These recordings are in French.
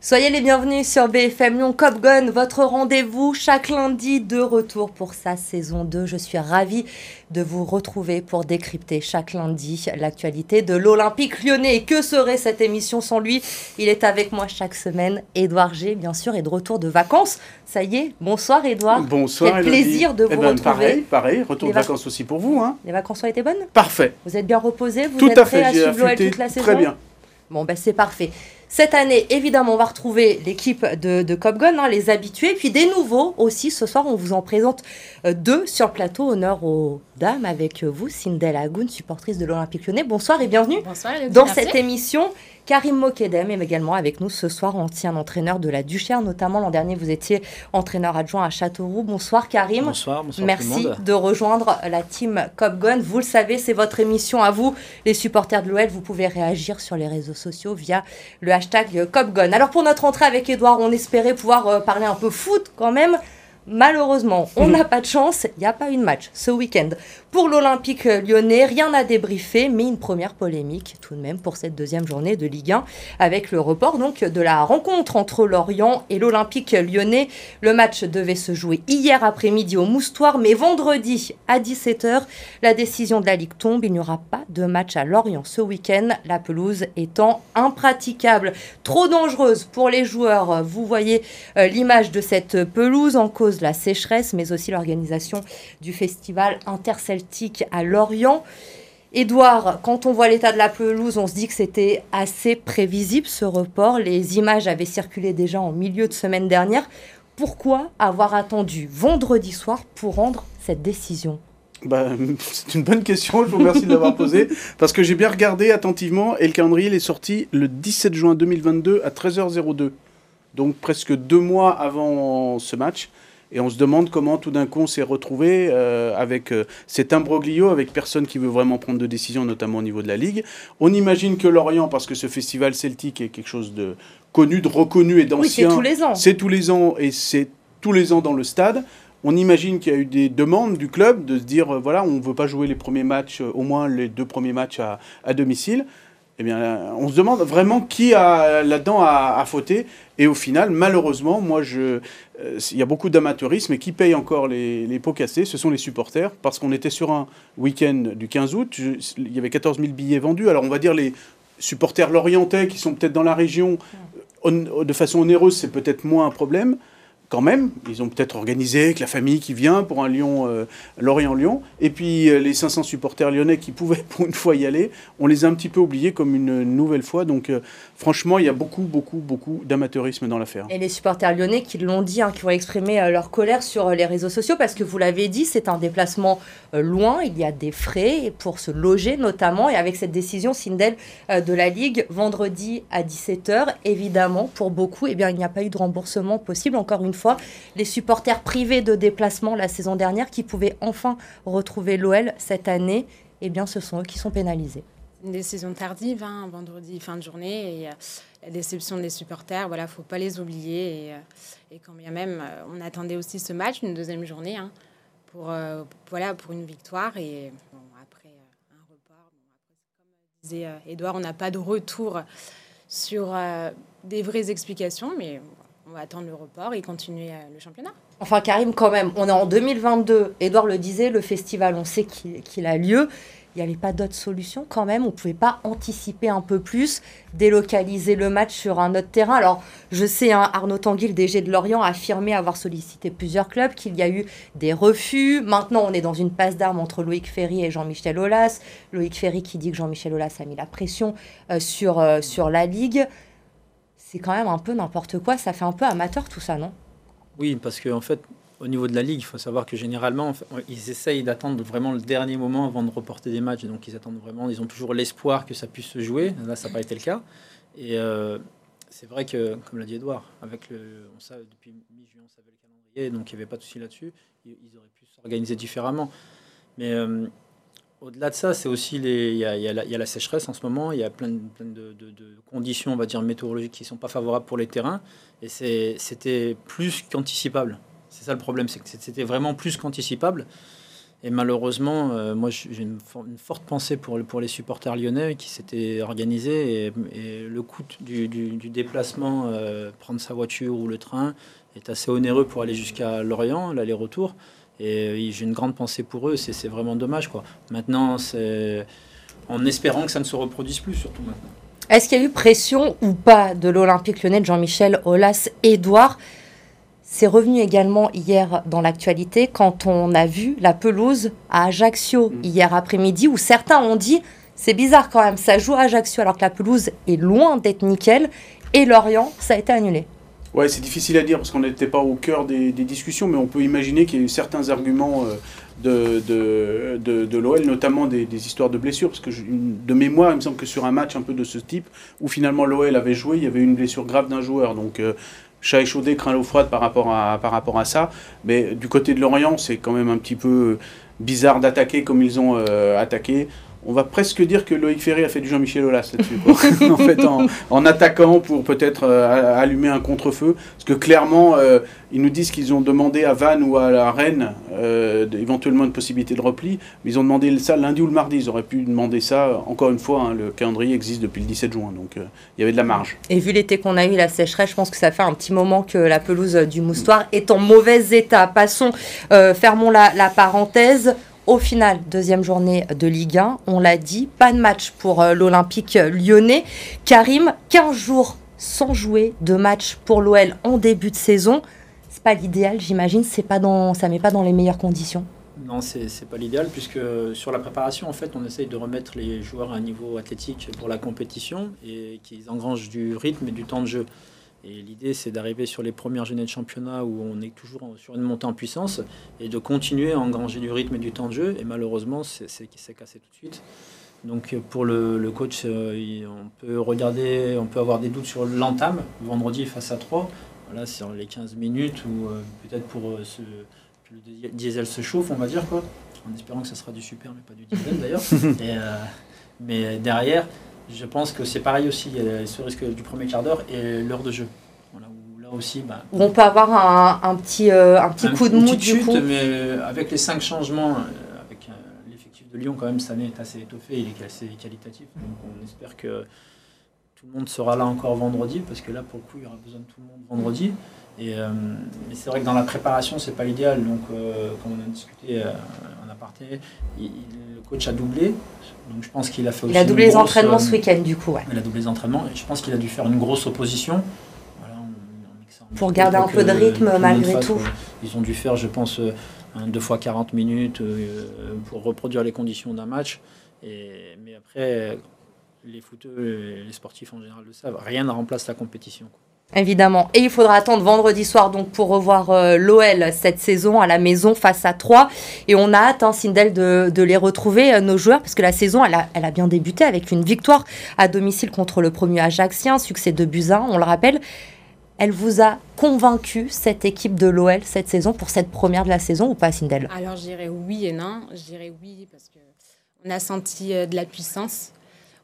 Soyez les bienvenus sur BFM Lyon Cop Gun, votre rendez-vous chaque lundi de retour pour sa saison 2. Je suis ravie de vous retrouver pour décrypter chaque lundi l'actualité de l'Olympique lyonnais. que serait cette émission sans lui? Il est avec moi chaque semaine. Édouard G, bien sûr, est de retour de vacances. Ça y est, bonsoir Édouard. Bonsoir. Quel plaisir de eh vous ben, retrouver. Pareil, pareil, retour de vacances aussi pour vous. Hein. Les vacances ont été bonnes? Parfait. Vous êtes bien reposé Vous Tout êtes à prêt fait, à suivre l'OL toute la saison? très bien. Bon, ben c'est parfait. Cette année, évidemment, on va retrouver l'équipe de, de Cop Gun, hein, les habitués, puis des nouveaux aussi. Ce soir, on vous en présente euh, deux sur le plateau. Honneur aux dames avec vous, Sindel Agoun, supportrice de l'Olympique lyonnais. Bonsoir et bienvenue Bonsoir, dans cette émission. Karim Mokedem est également avec nous ce soir, ancien entraîneur de la Duchère, notamment l'an dernier, vous étiez entraîneur adjoint à Châteauroux. Bonsoir Karim. Bonsoir, bonsoir tout le Merci monde. de rejoindre la team Cop Gun. Vous le savez, c'est votre émission à vous, les supporters de l'OL. Vous pouvez réagir sur les réseaux sociaux via le hashtag Cop Gun. Alors pour notre entrée avec Edouard, on espérait pouvoir euh, parler un peu foot quand même. Malheureusement, on n'a pas de chance, il n'y a pas eu de match ce week-end. Pour l'Olympique lyonnais, rien à débriefer, mais une première polémique tout de même pour cette deuxième journée de Ligue 1 avec le report donc de la rencontre entre Lorient et l'Olympique lyonnais. Le match devait se jouer hier après-midi au Moustoir, mais vendredi à 17h, la décision de la Ligue tombe. Il n'y aura pas de match à Lorient ce week-end, la pelouse étant impraticable, trop dangereuse pour les joueurs. Vous voyez euh, l'image de cette pelouse en cause la sécheresse, mais aussi l'organisation du festival interceltique à Lorient. Édouard, quand on voit l'état de la pelouse, on se dit que c'était assez prévisible ce report. Les images avaient circulé déjà en milieu de semaine dernière. Pourquoi avoir attendu vendredi soir pour rendre cette décision? Bah, c'est une bonne question, je vous remercie de l'avoir posée, parce que j'ai bien regardé attentivement et le calendrier il est sorti le 17 juin 2022 à 13h02. Donc presque deux mois avant ce match. Et on se demande comment tout d'un coup on s'est retrouvé euh, avec euh, cet imbroglio, avec personne qui veut vraiment prendre de décision, notamment au niveau de la Ligue. On imagine que Lorient, parce que ce festival celtique est quelque chose de connu, de reconnu et Oui, c'est d'ancien. tous les ans. C'est tous les ans et c'est tous les ans dans le stade. On imagine qu'il y a eu des demandes du club de se dire euh, voilà, on ne veut pas jouer les premiers matchs, au moins les deux premiers matchs à, à domicile. Eh bien, on se demande vraiment qui a là-dedans a, a fauté. Et au final, malheureusement, moi, je, euh, il y a beaucoup d'amateurisme et qui paye encore les, les pots cassés, ce sont les supporters, parce qu'on était sur un week-end du 15 août, je- il y avait 14 000 billets vendus. Alors, on va dire les supporters lorientais qui sont peut-être dans la région, on- de façon onéreuse, c'est peut-être moins un problème. Quand même, ils ont peut-être organisé avec la famille qui vient pour un Lyon, euh, Lorient-Lyon. Et puis euh, les 500 supporters lyonnais qui pouvaient pour une fois y aller, on les a un petit peu oubliés comme une nouvelle fois. Donc euh, franchement, il y a beaucoup, beaucoup, beaucoup d'amateurisme dans l'affaire. Et les supporters lyonnais qui l'ont dit, hein, qui ont exprimé euh, leur colère sur les réseaux sociaux, parce que vous l'avez dit, c'est un déplacement loin, il y a des frais pour se loger notamment, et avec cette décision Sindel de la Ligue, vendredi à 17h, évidemment, pour beaucoup, eh bien, il n'y a pas eu de remboursement possible. Encore une fois, les supporters privés de déplacement la saison dernière qui pouvaient enfin retrouver l'OL cette année, eh bien, ce sont eux qui sont pénalisés. Une décision tardive, hein, vendredi fin de journée, et euh, la déception des supporters, voilà, faut pas les oublier. Et, euh, quand bien même, euh, on attendait aussi ce match, une deuxième journée, hein, pour, euh, voilà, pour une victoire. Et après un report, comme disait Edouard, on n'a pas de retour sur des vraies explications, mais on va attendre le report et continuer euh, le championnat. Enfin, Karim, quand même, on est en 2022. Edouard le disait, le festival, on sait qu'il a lieu. Il n'y avait pas d'autre solution quand même. On ne pouvait pas anticiper un peu plus, délocaliser le match sur un autre terrain. Alors, je sais, hein, Arnaud Tanguy, le DG de Lorient, a affirmé avoir sollicité plusieurs clubs, qu'il y a eu des refus. Maintenant, on est dans une passe d'armes entre Loïc Ferry et Jean-Michel Aulas. Loïc Ferry qui dit que Jean-Michel Aulas a mis la pression euh, euh, sur la Ligue. C'est quand même un peu n'importe quoi. Ça fait un peu amateur tout ça, non? Oui, parce qu'en en fait, au niveau de la Ligue, il faut savoir que généralement, ils essayent d'attendre vraiment le dernier moment avant de reporter des matchs. Donc, ils attendent vraiment, ils ont toujours l'espoir que ça puisse se jouer. Là, ça n'a pas été le cas. Et euh, c'est vrai que, comme l'a dit Edouard, avec le, on savait, depuis mi-juin, on savait le calendrier, donc il n'y avait pas de souci là-dessus. Ils auraient pu s'organiser différemment. Mais euh, au-delà de ça, c'est aussi il y, a, la, sécheresse en ce moment. Il y a plein, de, conditions, on va dire météorologiques, qui sont pas favorables pour les terrains. Et c'était plus qu'anticipable. C'est ça le problème, c'est que c'était vraiment plus qu'anticipable. Et malheureusement, euh, moi j'ai une, forte pensée pour, pour les supporters lyonnais qui s'étaient organisés et, le coût du, déplacement, euh, prendre sa voiture ou le train, est assez onéreux pour aller jusqu'à Lorient, l'aller-retour. Et j'ai une grande pensée pour eux, c'est vraiment dommage. Quoi. Maintenant, c'est en espérant que ça ne se reproduise plus, surtout maintenant. Est-ce qu'il y a eu pression ou pas de l'Olympique lyonnais de Jean-Michel Aulas? Edouard c'est revenu également hier dans l'actualité quand on a vu la pelouse à Ajaccio mm. hier après-midi où certains ont dit c'est bizarre quand même, ça joue à Ajaccio alors que la pelouse est loin d'être nickel et Lorient, ça a été annulé. Ouais, c'est difficile à dire parce qu'on n'était pas au cœur des, discussions, mais on peut imaginer qu'il y a eu certains arguments euh, de, de, de, l'OL, notamment des, histoires de blessures, parce que de mémoire, il me semble que sur un match un peu de ce type, où finalement l'OL avait joué, il y avait une blessure grave d'un joueur. Donc euh, chat échaudé, craint l'eau froide par rapport, à, par rapport à ça. Mais du côté de Lorient, c'est quand même un petit peu bizarre d'attaquer comme ils ont euh, attaqué on va presque dire que Loïc Ferré a fait du Jean-Michel Aulas là-dessus. en attaquant pour peut-être euh, allumer un contre-feu. Parce que clairement, euh, ils nous disent qu'ils ont demandé à Vannes ou à la Rennes euh, éventuellement une possibilité de repli. Mais ils ont demandé ça lundi ou le mardi. Ils auraient pu demander ça. Encore une fois, hein, le calendrier existe depuis le 17 juin. Donc il y avait de la marge. Et vu l'été qu'on a eu, la sécheresse, je pense que ça fait un petit moment que la pelouse du Moustoir est en mauvais état. Passons, fermons la parenthèse. Au final, deuxième journée de Ligue 1, on l'a dit, pas de match pour euh, l'Olympique lyonnais. Karim, 15 jours sans jouer de match pour l'OL en début de saison. C'est pas l'idéal, j'imagine, c'est pas dans, met pas dans les meilleures conditions. Non, c'est pas l'idéal puisque sur la préparation, en fait, on essaye de remettre les joueurs à un niveau athlétique pour la compétition et qu'ils engrangent du rythme et du temps de jeu. Et l'idée, c'est d'arriver sur les premières journées de championnat où on est toujours sur une montée en puissance et de continuer à engranger du rythme et du temps de jeu. Et malheureusement, c'est s'est cassé tout de suite. Donc pour le, coach, euh, on peut regarder, on peut avoir des doutes sur l'entame vendredi face à 3. Voilà, sur les 15 minutes ou euh, peut-être pour euh, que le diesel se chauffe, on va dire quoi. En espérant que ça sera du super, mais pas du diesel d'ailleurs. mais derrière, je pense que c'est pareil aussi, il y a ce risque du premier quart d'heure et l'heure de jeu. Voilà, où là aussi, bah, on peut avoir un, petit, euh, un petit coup de mou du coup. Mais euh, avec les cinq changements, euh, avec l'effectif de Lyon quand même cette année est assez étoffé, il est assez qualitatif. Donc on espère que tout le monde sera là encore vendredi, parce que là pour le coup il y aura besoin de tout le monde vendredi. Et, mais c'est vrai que dans la préparation c'est pas l'idéal. Donc comme on a discuté il, le coach a doublé donc je pense qu'il a fait aussi. Il a doublé les entraînements ce week-end, du coup. Ouais. Il a doublé les entraînements et je pense qu'il a dû faire une grosse opposition. Pour garder un peu de rythme malgré tout. Ils ont dû faire, je pense, euh, deux fois 40 minutes euh, pour reproduire les conditions d'un match. Et, mais après, les footeux, les sportifs en général le savent, rien ne remplace la compétition. Évidemment. Et il faudra attendre vendredi soir donc pour revoir euh, l'OL cette saison à la maison face à 3. Et on a hâte, hein, Sindel, de, les retrouver, euh, nos joueurs, parce que la saison, elle a, bien débuté avec une victoire à domicile contre le premier Ajaxien, succès de Buzyn, on le rappelle. Elle vous a convaincu, cette équipe de l'OL, cette saison, pour cette première de la saison ou pas, Sindel? Alors, je dirais oui et non. Je dirais oui parce qu'on a senti euh, de la puissance.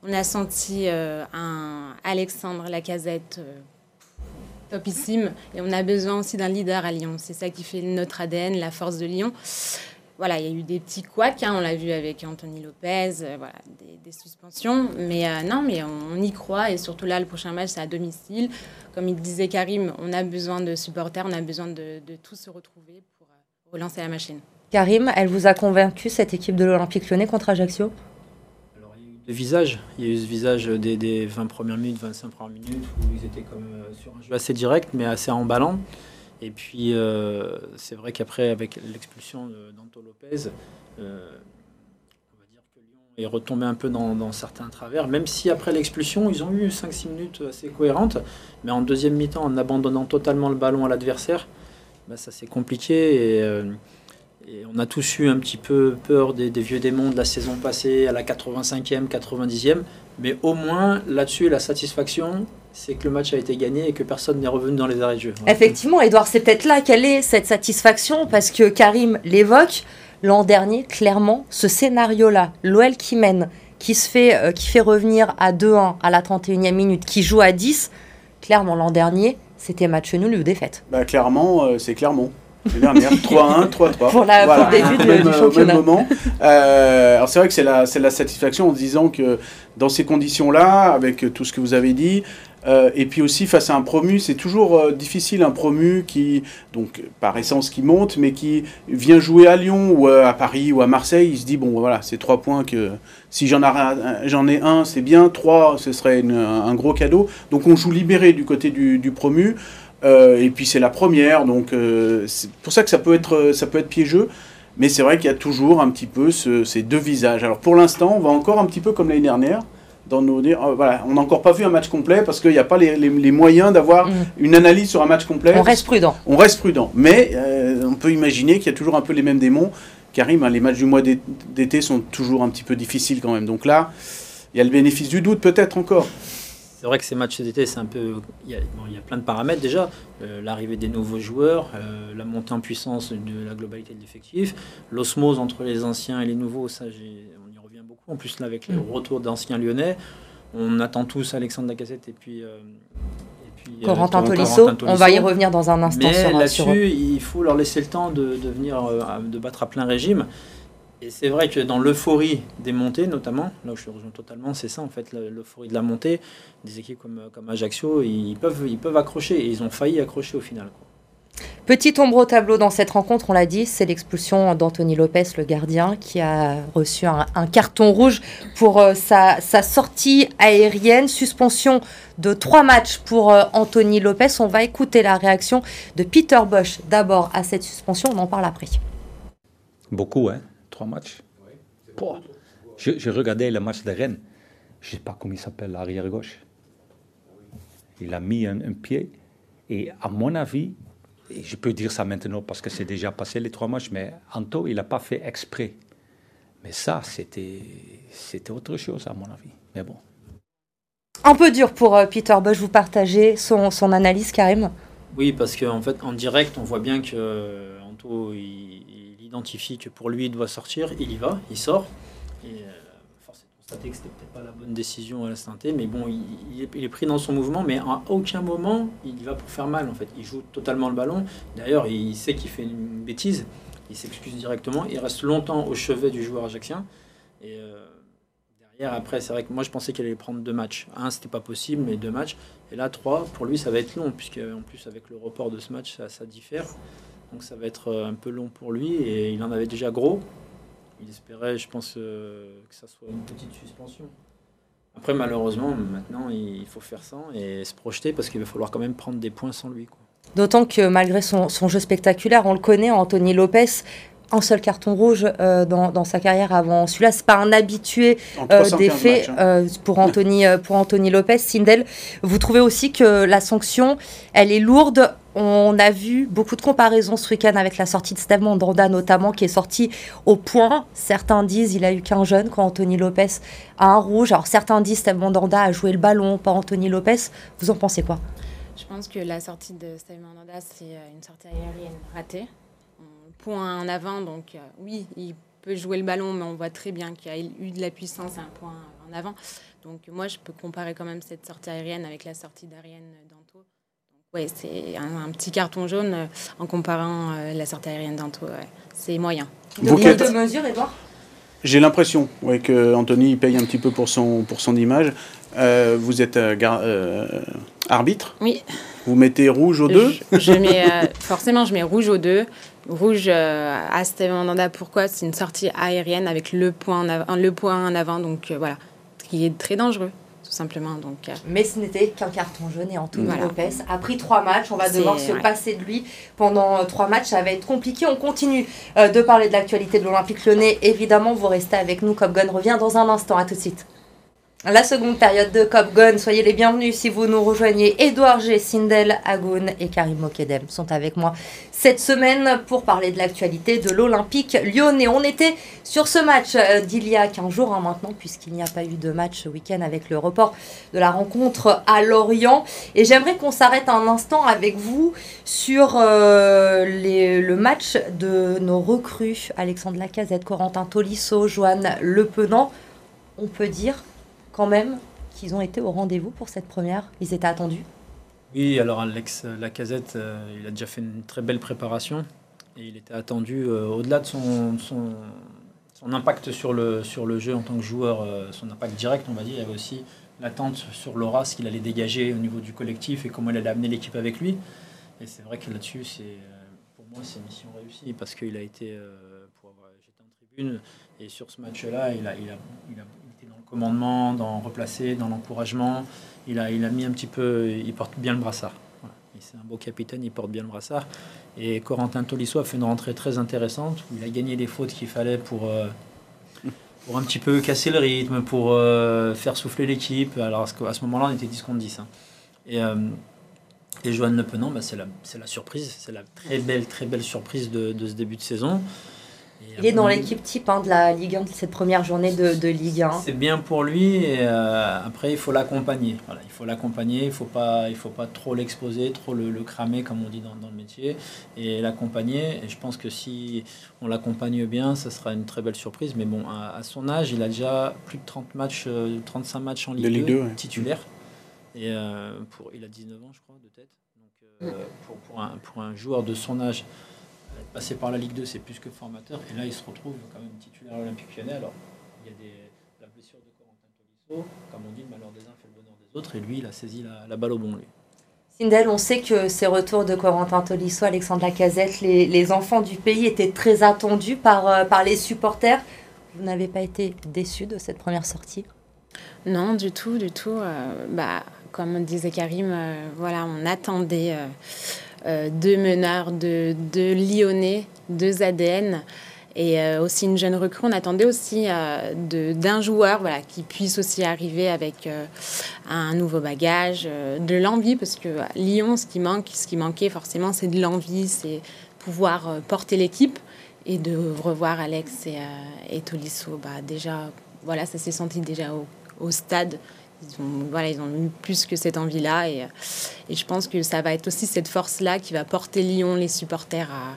On a senti un Alexandre Lacazette topissime. Et on a besoin aussi d'un leader à Lyon. C'est ça qui fait notre ADN, la force de Lyon. Voilà, il y a eu des petits couacs, hein, on l'a vu avec Anthony Lopez, euh, voilà, des, suspensions. Mais euh, non, mais on, y croit. Et surtout là, le prochain match, c'est à domicile. Comme il disait Karim, on a besoin de supporters, on a besoin de, de tous se retrouver pour euh, relancer la machine. Karim, elle vous a convaincu, cette équipe de l'Olympique lyonnais contre Ajaccio? De visage. Il y a eu ce visage des, 20 premières minutes, 25 premières minutes, où ils étaient comme euh, sur un jeu assez direct, mais assez emballant. Et puis, euh, c'est vrai qu'après, avec l'expulsion d'Anto Lopez, euh, on va dire que Lyon est retombé un peu dans, certains travers, même si après l'expulsion, ils ont eu 5-6 minutes assez cohérentes. Mais en deuxième mi-temps, en abandonnant totalement le ballon à l'adversaire, bah, ça s'est compliqué. Et et on a tous eu un petit peu peur des, vieux démons de la saison passée, à la 85e, 90e. Mais au moins, là-dessus, la satisfaction, c'est que le match a été gagné et que personne n'est revenu dans les arrêts de jeu. Effectivement, Edouard, c'est peut-être là quelle est cette satisfaction, parce que Karim l'évoque. L'an dernier, clairement, ce scénario-là, l'OL qui mène, qui, se fait, euh, qui fait revenir à 2-1 à la 31e minute, qui joue à 10, clairement, l'an dernier, c'était match nul ou défaite. Bah, clairement, euh, c'est clairement. Les dernières, 3-1, 3-3. Pour, la, Voilà, début de- même, du euh, championnat. même moment. Euh, alors c'est vrai que c'est la, c'est la satisfaction en se disant que dans ces conditions-là, avec tout ce que vous avez dit, euh, et puis aussi face à un promu, c'est toujours euh, difficile un promu qui, donc par essence qui monte, mais qui vient jouer à Lyon ou à Paris ou à Marseille, il se dit bon voilà, c'est trois points que si j'en ai un, j'en ai un, c'est bien, trois, ce serait une- un gros cadeau. Donc on joue libéré du côté du, du promu. Euh, et puis c'est la première, donc euh, c'est pour ça que ça peut être, ça peut être piégeux. Mais c'est vrai qu'il y a toujours un petit peu ce- ces deux visages. Alors pour l'instant, on va encore un petit peu comme l'année dernière. Dans nos, euh, voilà, on n'a encore pas vu un match complet parce qu'il n'y a pas les, les- les moyens d'avoir Mm. une analyse sur un match complet. On reste prudent. On reste prudent. Mais on peut imaginer qu'il y a toujours un peu les mêmes démons. Karim, hein, les matchs du mois d'é- d'été sont toujours un petit peu difficiles quand même. Donc là, il y a le bénéfice du doute peut-être encore. C'est vrai que ces matchs d'été, c'est un peu. Il y, a, bon, il y a plein de paramètres déjà. Euh, L'arrivée des nouveaux joueurs, euh, la montée en puissance de la globalité de l'effectif, l'osmose entre les anciens et les nouveaux, ça, j'ai- on y revient beaucoup. En plus, là, avec le retour d'anciens lyonnais, on attend tous Alexandre Lacazette et puis. euh, et puis, euh, Corentin Tolisso, on va y revenir dans un instant Mais sur, sur eux. là-dessus, il faut leur laisser le temps de, de venir euh, de battre à plein régime. Et c'est vrai que dans l'euphorie des montées, notamment, là où je te rejoins totalement, c'est ça en fait, l'euphorie de la montée, des équipes comme, comme Ajaccio, ils peuvent, ils peuvent accrocher et ils ont failli accrocher au final. quoi. Petit ombre au tableau dans cette rencontre, on l'a dit, c'est l'expulsion d'Anthony Lopez, le gardien, qui a reçu un, un carton rouge pour euh, sa, sa sortie aérienne. Suspension de trois matchs pour euh, Anthony Lopez. On va écouter la réaction de Peter Bosch d'abord à cette suspension. On en parle après. Beaucoup, hein Trois matchs. Pouah. Je, je regardais le match de Rennes. Je ne sais pas comment il s'appelle, l'arrière gauche. Il a mis un, un pied. Et à mon avis, et je peux dire ça maintenant parce que c'est déjà passé les trois matchs, mais Anto, il n'a pas fait exprès. Mais ça, c'était c'était autre chose, à mon avis. Mais bon. Un peu dur pour euh, Peter Bosch. Vous partagez son, son analyse, Karim? Oui, parce qu'en fait, en direct, on voit bien que euh, Anto, il, il identifie que pour lui, il doit sortir, il y va, il sort. Et euh, force est de constater que c'était peut-être pas la bonne décision à l'instant T, mais bon, il, est, pris dans son mouvement, mais à aucun moment, il y va pour faire mal, en fait. Il joue totalement le ballon. D'ailleurs, il sait qu'il fait une bêtise, il s'excuse directement, il reste longtemps au chevet du joueur ajaxien. Et euh, derrière, après, c'est vrai que moi, je pensais qu'il allait prendre deux matchs. Un, c'était pas possible, mais deux matchs. Et là, 3, pour lui, ça va être long, puisque en plus, avec le report de ce match, ça diffère. Donc ça va être euh, un peu long pour lui, et il en avait déjà gros. Il espérait, je pense, euh, que ça soit une petite suspension. Après, malheureusement, maintenant, il faut faire ça et se projeter, parce qu'il va falloir quand même prendre des points sans lui. Quoi. D'autant que malgré son, son jeu spectaculaire, on le connaît, Anthony Lopez, un seul carton rouge euh, dans, dans sa carrière avant celui-là. C'est pas un habitué euh, 315 des faits matchs, hein. euh, pour, Anthony, pour Anthony Lopez. Sindel, vous trouvez aussi que la sanction, elle est lourde on a vu beaucoup de comparaisons ce week-end avec la sortie de Steve Mandanda notamment, qui est sorti au point. Certains disent il a eu qu'un jeune quand Anthony Lopez a un rouge. Alors certains disent Steve Mandanda a joué le ballon, pas Anthony Lopez. Vous en pensez quoi? Je pense que la sortie de Steve Mandanda, c'est euh, une sortie aérienne ratée. Point en avant, donc euh, oui, il peut jouer le ballon, mais on voit très bien qu'il a eu de la puissance à un point en avant. Donc moi, je peux comparer quand même cette sortie aérienne avec la sortie d'Ariane d'Anto. Donc ouais, c'est un, un petit carton jaune euh, en comparant euh, la sortie aérienne d'Anto. ouais. C'est moyen. Vous De qui êtes- de mesure, Edouard J'ai l'impression ouais, que Anthony il paye un petit peu pour son, pour son image. Euh, vous êtes euh, gar- euh, arbitre, Oui, vous mettez rouge aux deux. Je, je mets, euh, forcément, je mets rouge aux deux. Rouge euh, à Steve Mandanda, pourquoi C'est une sortie aérienne avec le point en avant, le point en avant donc euh, voilà, ce qui est très dangereux, simplement. Donc, euh, Mais ce n'était qu'un carton jaune et Anthony Voilà. Lopez a pris trois matchs. On va devoir se ouais. passer de lui pendant euh, trois matchs. Ça va être compliqué. On continue euh, de parler de l'actualité de l'Olympique lyonnais. Évidemment, vous restez avec nous. Cop Gun revient dans un instant. À tout de suite. La seconde période de Cop Gun, soyez les bienvenus si vous nous rejoignez. Édouard G, Sindel Agoun et Karim Mokedem sont avec moi cette semaine pour parler de l'actualité de l'Olympique lyonnais. On était sur ce match euh, d'il y a 15 jours hein, maintenant, puisqu'il n'y a pas eu de match ce week-end avec le report de la rencontre à Lorient. Et j'aimerais qu'on s'arrête un instant avec vous sur euh, le match de nos recrues, Alexandre Lacazette, Corentin Tolisso, Joanne Lepenant. On peut dire quand même qu'ils ont été au rendez-vous pour cette première. Ils étaient attendus. Oui, alors Alex Lacazette, euh, il a déjà fait une très belle préparation. Et il était attendu au-delà de son, impact sur le, jeu en tant que joueur, son impact direct, on va dire. Il y avait aussi l'attente sur l'aura, ce qu'il allait dégager au niveau du collectif et comment il allait amener l'équipe avec lui. Et c'est vrai que là-dessus, pour moi, c'est mission réussie parce qu'il a été, pour avoir, j'étais en tribune, et sur ce match-là, il a, il, il, a, commandement, dans replacer, dans l'encouragement. Il a, il a mis un petit peu, il porte bien le brassard. C'est un beau capitaine, il porte bien le brassard. Et Corentin Tolisso a fait une rentrée très intéressante où il a gagné les fautes qu'il fallait pour, euh, pour un petit peu casser le rythme, pour euh, faire souffler l'équipe. Alors à ce moment-là, on était 10 contre 10. Hein. Et, euh, et Joanne Le Penant, bah, c'est la, la, surprise, c'est la très belle, très belle surprise de ce début de saison. Il est dans l'équipe type hein, de la Ligue 1, de cette première journée de, de Ligue 1. C'est bien pour lui. Et euh, après, il faut l'accompagner. Voilà, il faut l'accompagner. Il ne faut, pas, il faut pas trop l'exposer, trop le, cramer, comme on dit dans, dans le métier. Et l'accompagner. Et je pense que si on l'accompagne bien, ça sera une très belle surprise. Mais bon, à, son âge, il a déjà plus de 30 matchs, 35 euh, matchs en Ligue, 2, titulaire. Et euh, pour, il a 19 ans, je crois, de tête. Donc, mm. pour, pour, un, pour un joueur de son âge passer par la Ligue 2, c'est plus que formateur. Et là, il se retrouve quand même titulaire olympique lyonnais. Alors, il y a des, la blessure de Corentin Tolisso. Comme on dit, le malheur des uns fait le bonheur des autres. Et lui, il a saisi la, la balle au bon, lui. Sindel, on sait que ces retours de Corentin Tolisso, Alexandre Lacazette, les, les enfants du pays étaient très attendus par, euh, par les supporters. Vous n'avez pas été déçu de cette première sortie? Non, du tout, du tout. Euh, bah, comme disait Karim, euh, voilà, on attendait euh, deux meneurs, deux, deux Lyonnais, deux ADN et euh, aussi une jeune recrue. On attendait aussi euh, d'un joueur voilà, qui puisse aussi arriver avec un nouveau bagage, de l'envie, parce que Lyon, ce qui manque, ce qui manquait forcément, c'est de l'envie, c'est pouvoir porter l'équipe et de revoir Alex et, et Tolisso. Bah, déjà, voilà, ça s'est senti déjà au, au stade ils ont, voilà, ils ont eu plus que cette envie-là. Et, et, je pense que ça va être aussi cette force-là qui va porter Lyon, les supporters, à,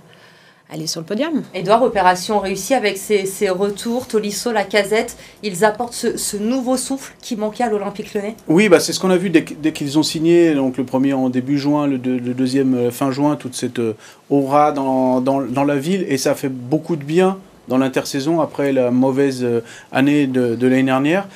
aller sur le podium. Edouard, opération réussie avec ses, ses retours, Tolisso, la casette, ils apportent ce, ce nouveau souffle qui manquait à l'Olympique Lyonnais Oui, bah, c'est ce qu'on a vu dès, dès qu'ils ont signé, donc le premier en début juin, le, le deuxième euh, fin juin, toute cette euh, aura dans, dans, dans, la ville, et ça fait beaucoup de bien dans l'intersaison après la mauvaise euh, année de, de l'année dernière.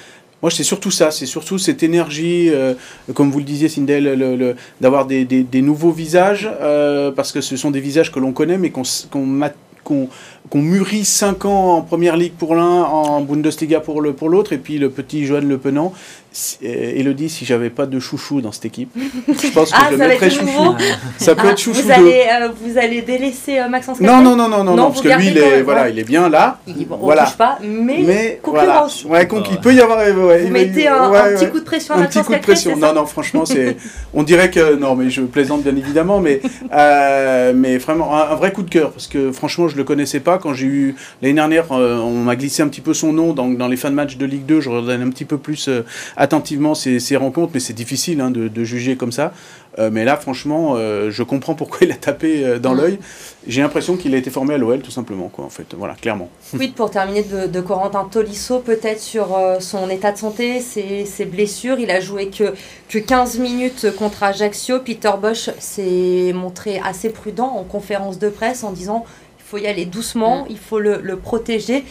Moi, c'est surtout ça, c'est surtout cette énergie, euh, comme vous le disiez, Sindel, d'avoir des, nouveaux visages, euh, parce que ce sont des visages que l'on connaît, mais qu'on, qu'on, qu'on, qu'on mûrit 5 ans en première ligue pour l'un, en Bundesliga pour, le, pour l'autre, et puis le petit Johan Le Penant. Elodie, si j'avais pas de chouchou dans cette équipe, je pense que ah, je mettrais chouchou. Ça peut ah, être chouchou. Vous, de... allez, euh, vous allez délaisser euh, Maxence Non, non, non, non, non, non parce que lui, il est, voilà, il est bien là. Il bon, voilà. on touche pas, mais, mais concurrence. Voilà. Ouais, donc il peut y avoir. Ouais, vous mettez un, ouais, un, petit coup de pression à Un petit coup de pression. Non, non, franchement, c'est. on dirait que. Non, mais je plaisante bien évidemment, mais, euh, mais vraiment, un, un, vrai coup de cœur, parce que franchement, je le connaissais pas. Quand j'ai eu. L'année dernière, euh, on m'a glissé un petit peu son nom dans, dans les fins de match de Ligue 2. Je redonne un petit peu plus euh, attentivement ces, ces, rencontres, mais c'est difficile hein, de, de, juger comme ça. Euh, mais là, franchement, je comprends pourquoi il a tapé dans mmh. l'œil. J'ai l'impression qu'il a été formé à l'OL, tout simplement, quoi, en fait. Voilà, clairement. Oui, pour terminer de, de Corentin Tolisso, peut-être sur son état de santé, ses, ses, blessures. Il a joué que, que 15 minutes contre Ajaccio. Peter Bosch s'est montré assez prudent en conférence de presse en disant faut y aller doucement, mmh. il faut le, le protéger.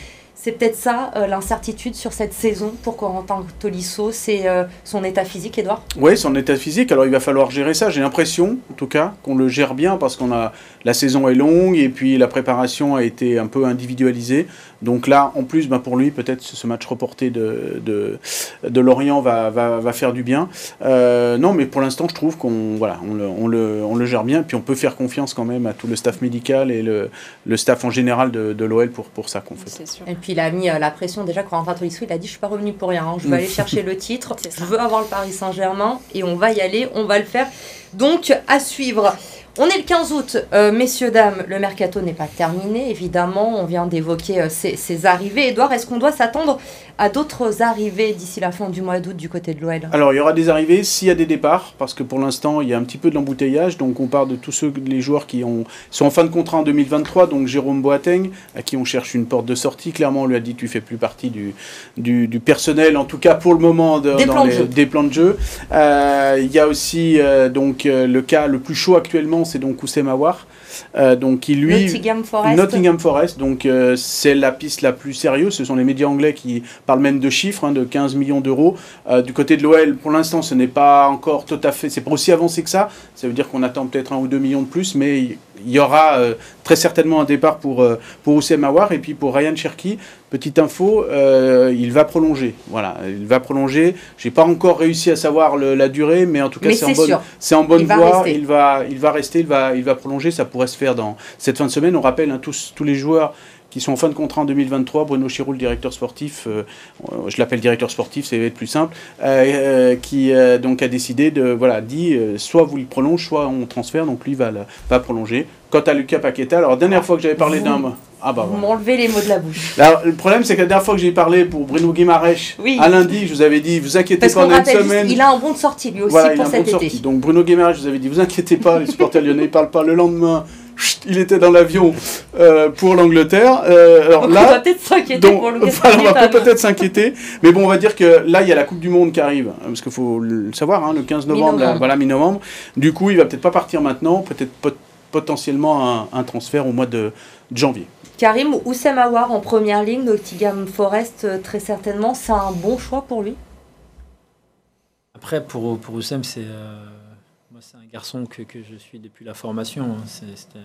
C'est peut-être ça euh, l'incertitude sur cette saison pour Corentin Tolisso, c'est euh, son état physique, Edouard Oui, son état physique. Alors il va falloir gérer ça. J'ai l'impression, en tout cas, qu'on le gère bien parce qu'on a la saison est longue et puis la préparation a été un peu individualisée. Donc là, en plus, ben pour lui, peut-être ce match reporté de, de, de Lorient va, va, va, faire du bien. Euh, non, mais pour l'instant, je trouve qu'on voilà, on le, on, le, on le gère bien. Puis on peut faire confiance quand même à tout le staff médical et le, le staff en général de, de l'OL pour, pour ça qu'on fait. Et puis il a mis euh, la pression déjà quand Tolisso, il a dit je suis pas revenu pour rien, hein. je vais aller chercher le titre, je veux avoir le Paris Saint-Germain et on va y aller, on va le faire. Donc à suivre. On est le 15 août, euh, messieurs, dames, le mercato n'est pas terminé, évidemment, on vient d'évoquer euh, ces, ces, arrivées. Edouard, est-ce qu'on doit s'attendre à d'autres arrivées d'ici la fin du mois d'août du côté de l'OL Alors, il y aura des arrivées s'il y a des départs, parce que pour l'instant, il y a un petit peu de l'embouteillage, donc on part de tous ceux, les joueurs qui ont, sont en fin de contrat en 2023, donc Jérôme Boateng, à qui on cherche une porte de sortie, clairement, on lui a dit tu fais plus partie du, du, du personnel, en tout cas pour le moment, de, des, dans plans les, de des plans de jeu. Euh, il y a aussi euh, donc, le cas le plus chaud actuellement, c'est donc Oussem Aouar. Euh, donc qui lui Nottingham Forest. Nottingham Forest, donc euh, c'est la piste la plus sérieuse. Ce sont les médias anglais qui parlent même de chiffres, hein, de 15 millions d'euros. Euh, du côté de l'OL, pour l'instant, ce n'est pas encore tout à fait, c'est pas aussi avancé que ça. Ça veut dire qu'on attend peut-être un ou deux millions de plus, mais il y aura euh, très certainement un départ pour, euh, pour Oussem Aouar et puis pour Ryan Cherky. Petite info, euh, il va prolonger. Voilà, il va prolonger. J'ai pas encore réussi à savoir le- la durée, mais en tout cas c'est en bonne, en Il voie. Il va, il va rester, il va, il va prolonger. Ça pourrait se faire dans cette fin de semaine. On rappelle hein, tous, tous les joueurs qui sont en fin de contrat en 2023. Bruno Chirou, le directeur sportif, euh, euh, je l'appelle directeur sportif, ça va être plus simple, euh, qui euh, donc a décidé de, voilà, dit soit vous le prolonge, soit on transfère. Donc lui va, va prolonger. Quant à Lucas Paqueta, alors dernière fois que j'avais parlé d'un, ah bah Vous voilà. m'enlevez les mots de la bouche. Alors, le problème, c'est que la dernière fois que j'ai parlé pour Bruno Guimaraes, Oui. à lundi, je vous avais dit, vous inquiétez Parce pas, on a une juste, semaine. il a un bon de sortie lui aussi Voilà, il pour a un cet bon de été. sortie. Donc Bruno Guimaraes, je vous avais dit, vous inquiétez pas, les supporters lyonnais, ils parlent pas. Le lendemain, chut, il était dans l'avion euh, pour l'Angleterre. Euh, alors Donc on va peut-être s'inquiéter donc, pour on va peut-être s'inquiéter. Mais bon, on va dire que là, il y a la Coupe du Monde qui arrive. hein, Parce qu'il faut le savoir, hein, le 15 novembre, Mi-novembre. là, voilà, mi-novembre. Du coup, il va peut-être pas partir maintenant, peut-être pot- potentiellement un, un transfert au mois de, de janvier. Karim Oussem Aouar en première ligne, Nottingham Forest, euh, très certainement, c'est un bon choix pour lui? Après, pour, pour Oussem, c'est euh, moi, c'est un garçon que, que je suis depuis la formation. hein. C'est- C'était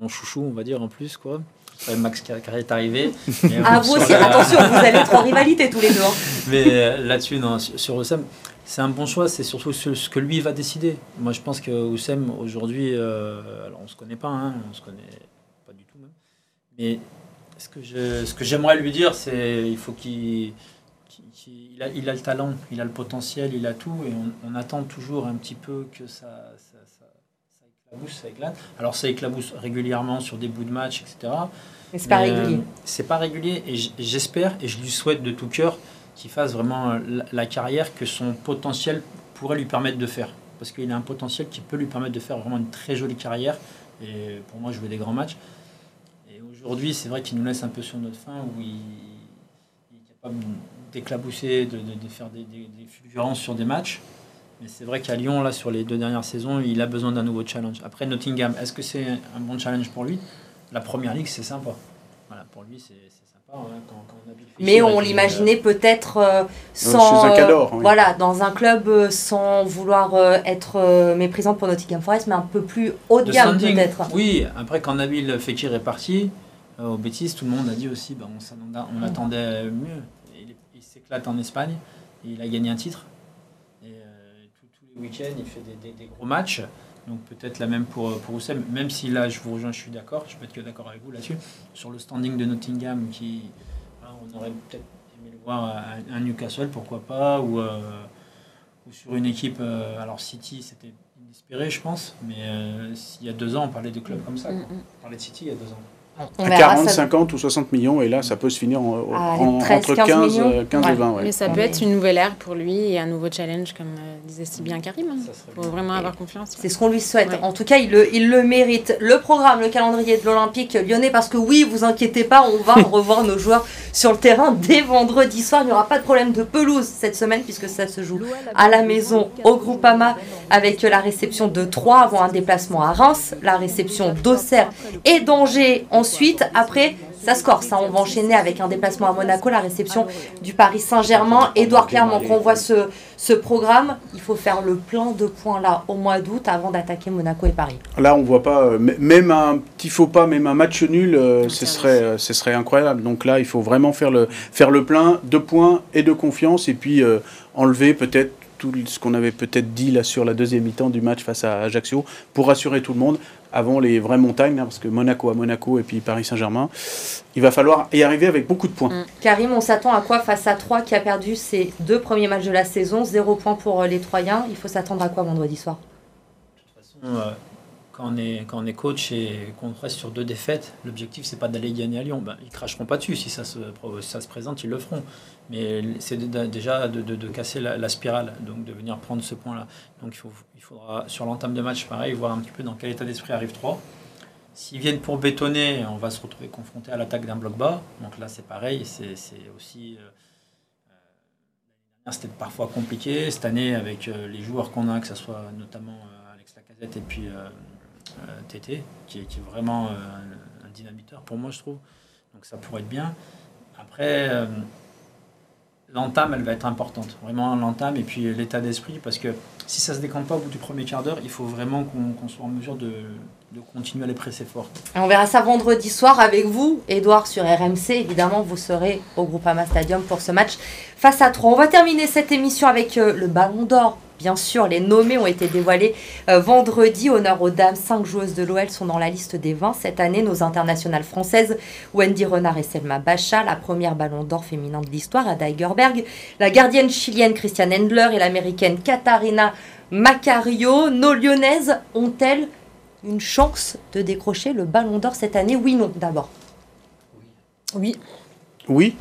mon chouchou, on va dire, en plus. quoi. Après, Max Car- Carré est arrivé. Mais, Ah euh, vous aussi, la- attention, vous allez être en rivalité tous les deux. hein. Mais euh, là-dessus, non, sur, Oussem, c'est un bon choix. C'est surtout ce, que lui va décider. Moi, je pense que Oussem, aujourd'hui, euh, alors on se connaît pas, hein, on se connaît pas du tout même. Mais ce que je, ce que j'aimerais lui dire, c'est il faut qu'il il a, il a le talent, il a le potentiel, il a tout, et on, on attend toujours un petit peu que ça, ça, ça, ça éclabousse, ça éclate. Alors ça éclabousse régulièrement sur des bouts de match, etc. Mais c'est pas Mais, régulier. euh, c'est pas régulier et j'espère et je lui souhaite de tout cœur qu'il fasse vraiment euh, la, la carrière que son potentiel pourrait lui permettre de faire. Parce qu'il a un potentiel qui peut lui permettre de faire vraiment une très jolie carrière et pour moi jouer des grands matchs. Et aujourd'hui, c'est vrai qu'il nous laisse un peu sur notre fin où il, capable d'éclabousser, de, de- de faire des, des, des fulgurances sur des matchs. Mais c'est vrai qu'à Lyon, là, sur les deux dernières saisons, il a besoin d'un nouveau challenge. Après, Nottingham, est-ce que c'est un bon challenge pour lui? La première ligue, c'est sympa. Voilà, pour lui, c'est sympa. hein, quand, quand on habite Mais on l'imaginait peut-être euh, sans. chez un euh, cador, oui. Voilà, dans un club euh, sans vouloir euh, être euh, méprisant pour Nottingham Forest, mais un peu plus haut euh, de gamme peut-être. Oui, après, quand Nabil Fekir est parti, euh, au Betis, tout le monde a dit aussi bah, on, on attendait mieux. Il il s'éclate en Espagne, et il a gagné un titre. Et euh, tous- tous les week-ends, il fait des, des- des gros matchs. Donc peut-être la même pour, pour Oussem, même si là, je vous rejoins, je suis d'accord, je peux être que d'accord avec vous là-dessus. Sur le standing de Nottingham, qui, voilà, on aurait peut-être aimé le voir à un Newcastle, pourquoi pas, ou, euh, ou sur une équipe, euh, alors City, c'était inespéré, je pense, mais il y a deux ans, on parlait de clubs comme ça. quoi. Mm, mm. On parlait de City il y a deux ans. On À verra 40, ça. 50 ou 60 millions, et là, ça peut se finir en- Ah, en- 13, entre 15 15, millions. euh, 15 Ouais. et 20. ouais. Mais ça Ouais. peut être une nouvelle ère pour lui et un nouveau challenge, comme euh, disait si bien Karim. Il serait faut bien. vraiment avoir confiance. C'est ce qu'on lui souhaite. Ouais. En tout cas, il le, il le mérite. Le programme, le calendrier de l'Olympique lyonnais, parce que oui, vous inquiétez pas, on va revoir nos joueurs sur le terrain dès vendredi soir. Il n'y aura pas de problème de pelouse cette semaine, puisque ça se joue à la maison au Groupama avec la réception de Troyes avant un déplacement à Reims, la réception d'Auxerre et d'Angers ensuite. Après, ça se corse. hein. On va enchaîner avec un déplacement à Monaco, la réception du Paris Saint-Germain. Édouard Clermont, quand on voit ce, ce programme, il faut faire le plein de points là au mois d'août avant d'attaquer Monaco et Paris. Là, on voit pas, euh, même un petit faux pas, même un match nul, euh, Non, ce, serait, euh, ce serait incroyable. Donc là, il faut vraiment faire le, faire le plein de points et de confiance, et puis euh, enlever peut-être tout ce qu'on avait peut-être dit là sur la deuxième mi-temps du match face à Ajaccio, pour rassurer tout le monde avant les vraies montagnes, hein, parce que Monaco à Monaco et puis Paris Saint-Germain, il va falloir y arriver avec beaucoup de points. Mm. Karim, on s'attend à quoi face à Troyes qui a perdu ses deux premiers matchs de la saison? Zéro point pour euh, les Troyens. Il faut s'attendre à quoi vendredi soir? De toute façon, euh, quand, on est, quand on est coach et qu'on reste sur deux défaites, l'objectif, c'est pas d'aller gagner à Lyon. Ben, ils cracheront pas dessus. Si ça se, présente, ils le feront. Mais c'est déjà de, casser la, spirale, donc de venir prendre ce point-là. Donc il, faut, il faudra, sur l'entame de match, pareil, voir un petit peu dans quel état d'esprit arrive 3. S'ils viennent pour bétonner, on va se retrouver confronté à l'attaque d'un bloc bas. Donc là, c'est pareil. C'est aussi. euh, euh, C'était parfois compliqué. Cette année, avec euh, les joueurs qu'on a, que ce soit notamment Alex Lacazette et puis Tété, qui, est- vraiment euh, un, dynamiteur pour moi, je trouve. Donc ça pourrait être bien. Après, euh, l'entame, elle va être importante. Vraiment l'entame et puis l'état d'esprit, parce que si ça se décante pas au bout du premier quart d'heure, il faut vraiment qu'on soit en mesure de, continuer à les presser fort. On verra ça vendredi soir avec vous, Edouard, sur RMC. Évidemment, vous serez au Groupama Stadium pour ce match face à 3. On va terminer cette émission avec euh, le Ballon d'Or. Bien sûr, les nommés ont été dévoilés euh, vendredi. Honneur aux dames. Cinq joueuses de l'OL sont dans la liste des 20 cette année. Nos internationales françaises, Wendy Renard et Selma Bacha. La première Ballon d'Or féminin de l'histoire, Ada Egerberg. La gardienne chilienne Christiane Endler et l'américaine Katharina Macario. Nos lyonnaises ont-elles une chance de décrocher le Ballon d'Or cette année? Oui, non, d'abord. Oui, Oui,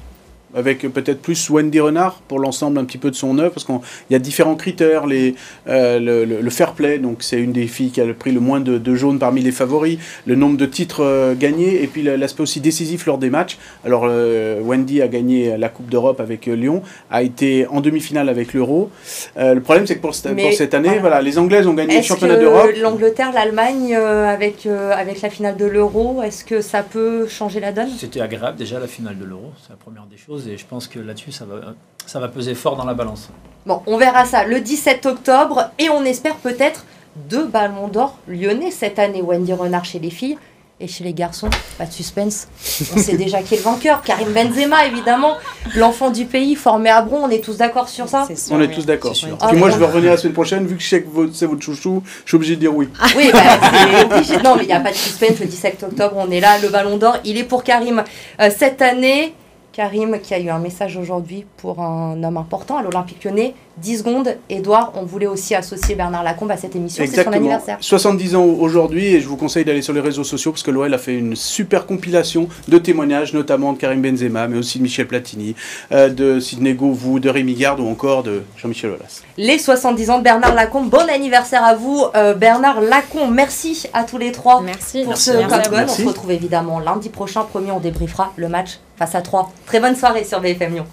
avec peut-être plus Wendy Renard pour l'ensemble un petit peu de son œuvre, parce qu'il y a différents critères, les, euh, le, le- le fair play, donc c'est une des filles qui a le pris le moins de, de jaunes parmi les favoris, le nombre de titres euh, gagnés, et puis l'aspect aussi décisif lors des matchs. Alors euh, Wendy a gagné la Coupe d'Europe avec euh, Lyon, a été en demi-finale avec l'Euro. Euh, le problème c'est que pour, cette- Mais pour cette année, voilà. voilà. les Anglaises ont gagné le championnat d'Europe. l'Angleterre, l'Allemagne, euh, avec, euh, avec la finale de l'Euro, est-ce que ça peut changer la donne? C'était agréable déjà la finale de l'Euro, c'est la première des choses, et je pense que là-dessus, ça va, ça va peser fort dans la balance. Bon, on verra ça le 17 octobre et on espère peut-être deux ballons d'or lyonnais cette année. Wendy Renard chez les filles et chez les garçons. Pas de suspense. On sait déjà qui est le vainqueur. Karim Benzema, évidemment. L'enfant du pays formé à Bron. On est tous d'accord sur ça sûr. On est oui. tous d'accord. Que Ah, moi, je vais revenir la semaine prochaine, vu que je sais que c'est votre chouchou, je suis obligé de dire oui. Oui, bah, c'est obligé. Non, mais il n'y a pas de suspense. Le 17 octobre, on est là. Le ballon d'or, il est pour Karim euh, cette année. Karim qui a eu un message aujourd'hui pour un homme important à l'Olympique lyonnais. 10 secondes. Edouard, on voulait aussi associer Bernard Lacombe à cette émission. C'est son Exactement. anniversaire. 70 ans aujourd'hui et je vous conseille d'aller sur les réseaux sociaux parce que l'OL a fait une super compilation de témoignages, notamment de Karim Benzema, mais aussi de Michel Platini, euh, de Sidney Govou, de Rémi Garde ou encore de Jean-Michel Aulas. Les 70 ans de Bernard Lacombe. Bon anniversaire à vous, euh, Bernard Lacombe. Merci à tous les trois Merci. pour Merci. ce Merci. On se retrouve évidemment lundi prochain. Promis, on débriefera le match face à 3. Très bonne soirée sur BFM Lyon.